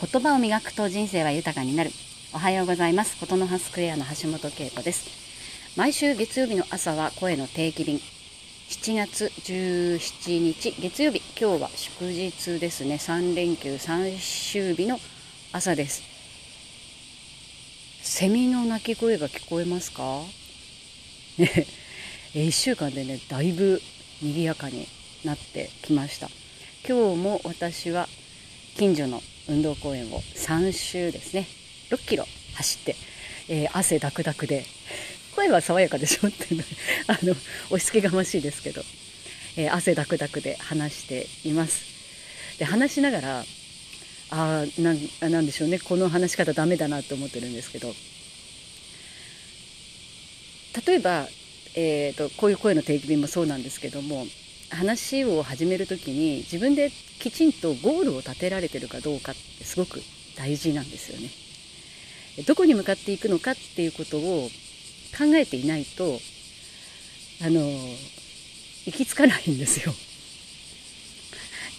言葉を磨くと人生は豊かになる。おはようございます。琴の葉スクエアの橋本恵子です。毎週月曜日の朝は声の定期便。7月17日月曜日。今日は祝日ですね。3連休3週日の朝です。セミの鳴き声が聞こえますか？ね1週間でねだいぶ賑やかになってきました。今日も私は近所の運動公園を3周ですね。6キロ走って、えー、汗だくだくで声は爽やかでしょっていうの あの押し付けがましいですけど、えー、汗だくだくで話しています。で話しながらあななんでしょうね。この話し方ダメだなと思ってるんですけど例えば、えーと、とこういう声の定期便もそうなんですけども話を始める時に自分できちんとゴールを立てられてるかどうかってすごく大事なんですよね。どこに向かっていくのかっていうことを考えていないとあの行き着かないんですよ。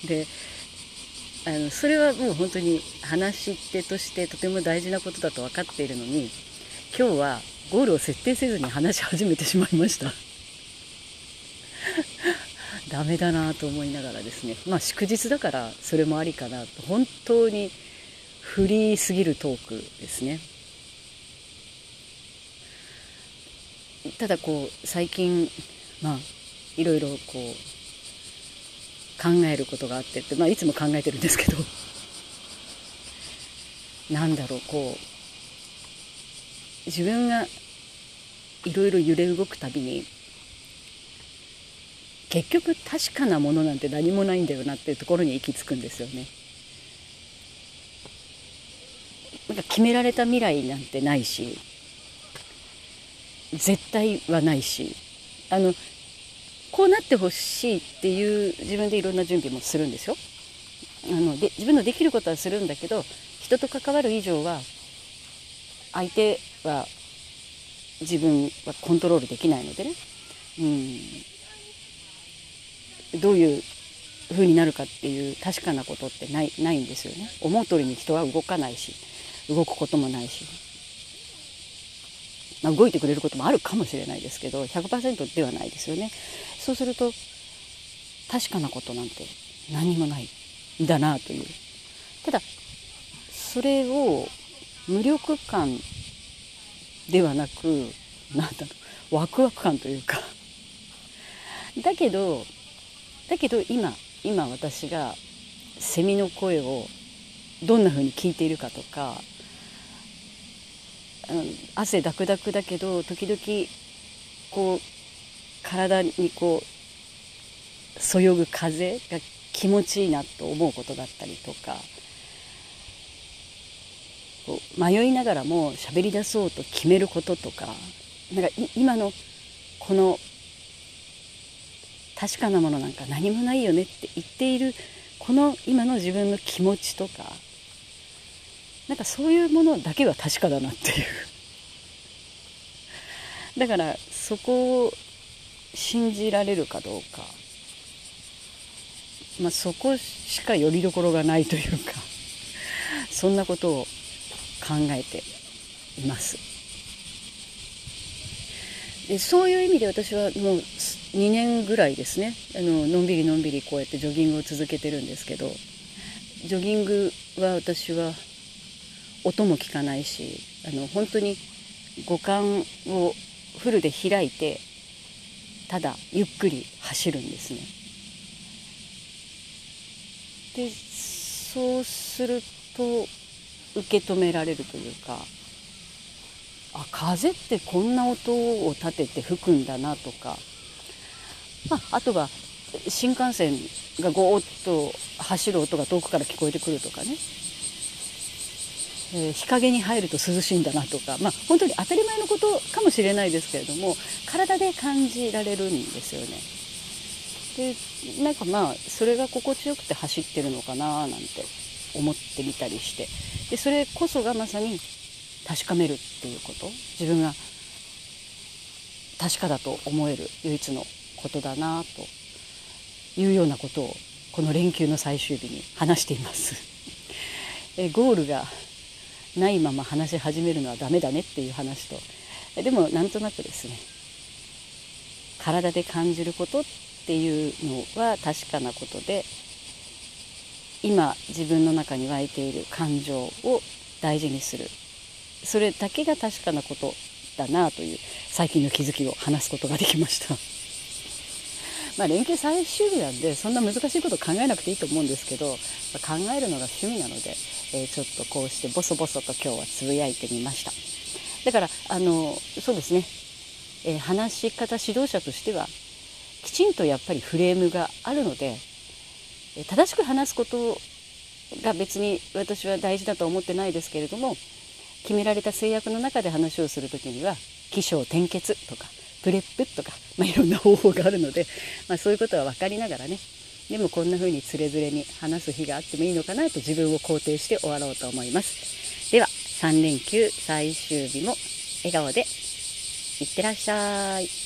であのそれはもう本当に話し手としてとても大事なことだと分かっているのに今日はゴールを設定せずに話し始めてしまいました。ダメだなと思いながらですね。まあ祝日だからそれもありかな。と本当にフリーすぎるトークですね。ただこう最近まあいろいろこう考えることがあってって、まあ、いつも考えてるんですけど。なんだろうこう自分がいろいろ揺れ動くたびに結局確かなものなんて何もないんだよなっていうところに行き着くんですよね。なんか決められた未来なんてないし絶対はないしあのこうなってほしいっていう自分でいろんな準備もするんですよ。あので自分のできることはするんだけど人と関わる以上は相手は自分はコントロールできないのでね、うん、どういう風になるかっていう確かなことってないないんですよね。思う通りに人は動かないし動くこともないし、まあ、動いてくれることもあるかもしれないですけど100%ではないですよね。そうすると確かなことなんて何もないんだなという。ただそれを無力感ではなくなんだろうワクワク感というか。だけどだけど今今私がセミの声をどんな風に聞いているかとか、うん、汗ダクダクだけど時々こう体にこうそよぐ風が気持ちいいなと思うことだったりとか迷いながらも喋り出そうと決めることとかなんか今のこの確かなものなんか何もないよねって言っているこの今の自分の気持ちとかなんかそういうものだけは確かだなっていう だからそこを信じられるかどうか、まあ、そこしかよりどころがないというか そんなことを考えています。でそういう意味で私はもう2年ぐらいですねあののんびりのんびりこうやってジョギングを続けてるんですけどジョギングは私は音も聞かないしあの本当に五感をフルで開いてただゆっくり走るんですね。でそうすると受け止められるというかあ風ってこんな音を立てて吹くんだなとかまあ、あとは新幹線がゴーッと走る音が遠くから聞こえてくるとかね、えー、日陰に入ると涼しいんだなとか、まあ、本当に当たり前のことかもしれないですけれども体で感じられるんですよね。でなんかまあそれが心地よくて走ってるのかななんて思ってみたりして。でそれこそがまさに確かめるっていうこと。自分が確かだと思える唯一のことだなというようなことをこの連休の最終日に話しています。えゴールがないまま話し始めるのはダメだねっていう話とでもなんとなくですね体で感じることっていうのは確かなことで今自分の中に湧いている感情を大事にするそれだけが確かなことだなという最近の気づきを話すことができました。まあ、連休最終日なんでそんな難しいこと考えなくていいと思うんですけど、まあ、考えるのが趣味なので、えー、ちょっとこうしてボソボソと今日はつぶやいてみました。だからあのそうですね、えー、話し方指導者としてはきちんとやっぱりフレームがあるので、えー、正しく話すことが別に私は大事だと思ってないですけれども決められた制約の中で話をする時には起承転結とかプレップとか、まあ、いろんな方法があるので、まあ、そういうことは分かりながらね。でもこんな風につれづれに話す日があってもいいのかなと自分を肯定して終わろうと思います。では3連休最終日も笑顔でいってらっしゃい。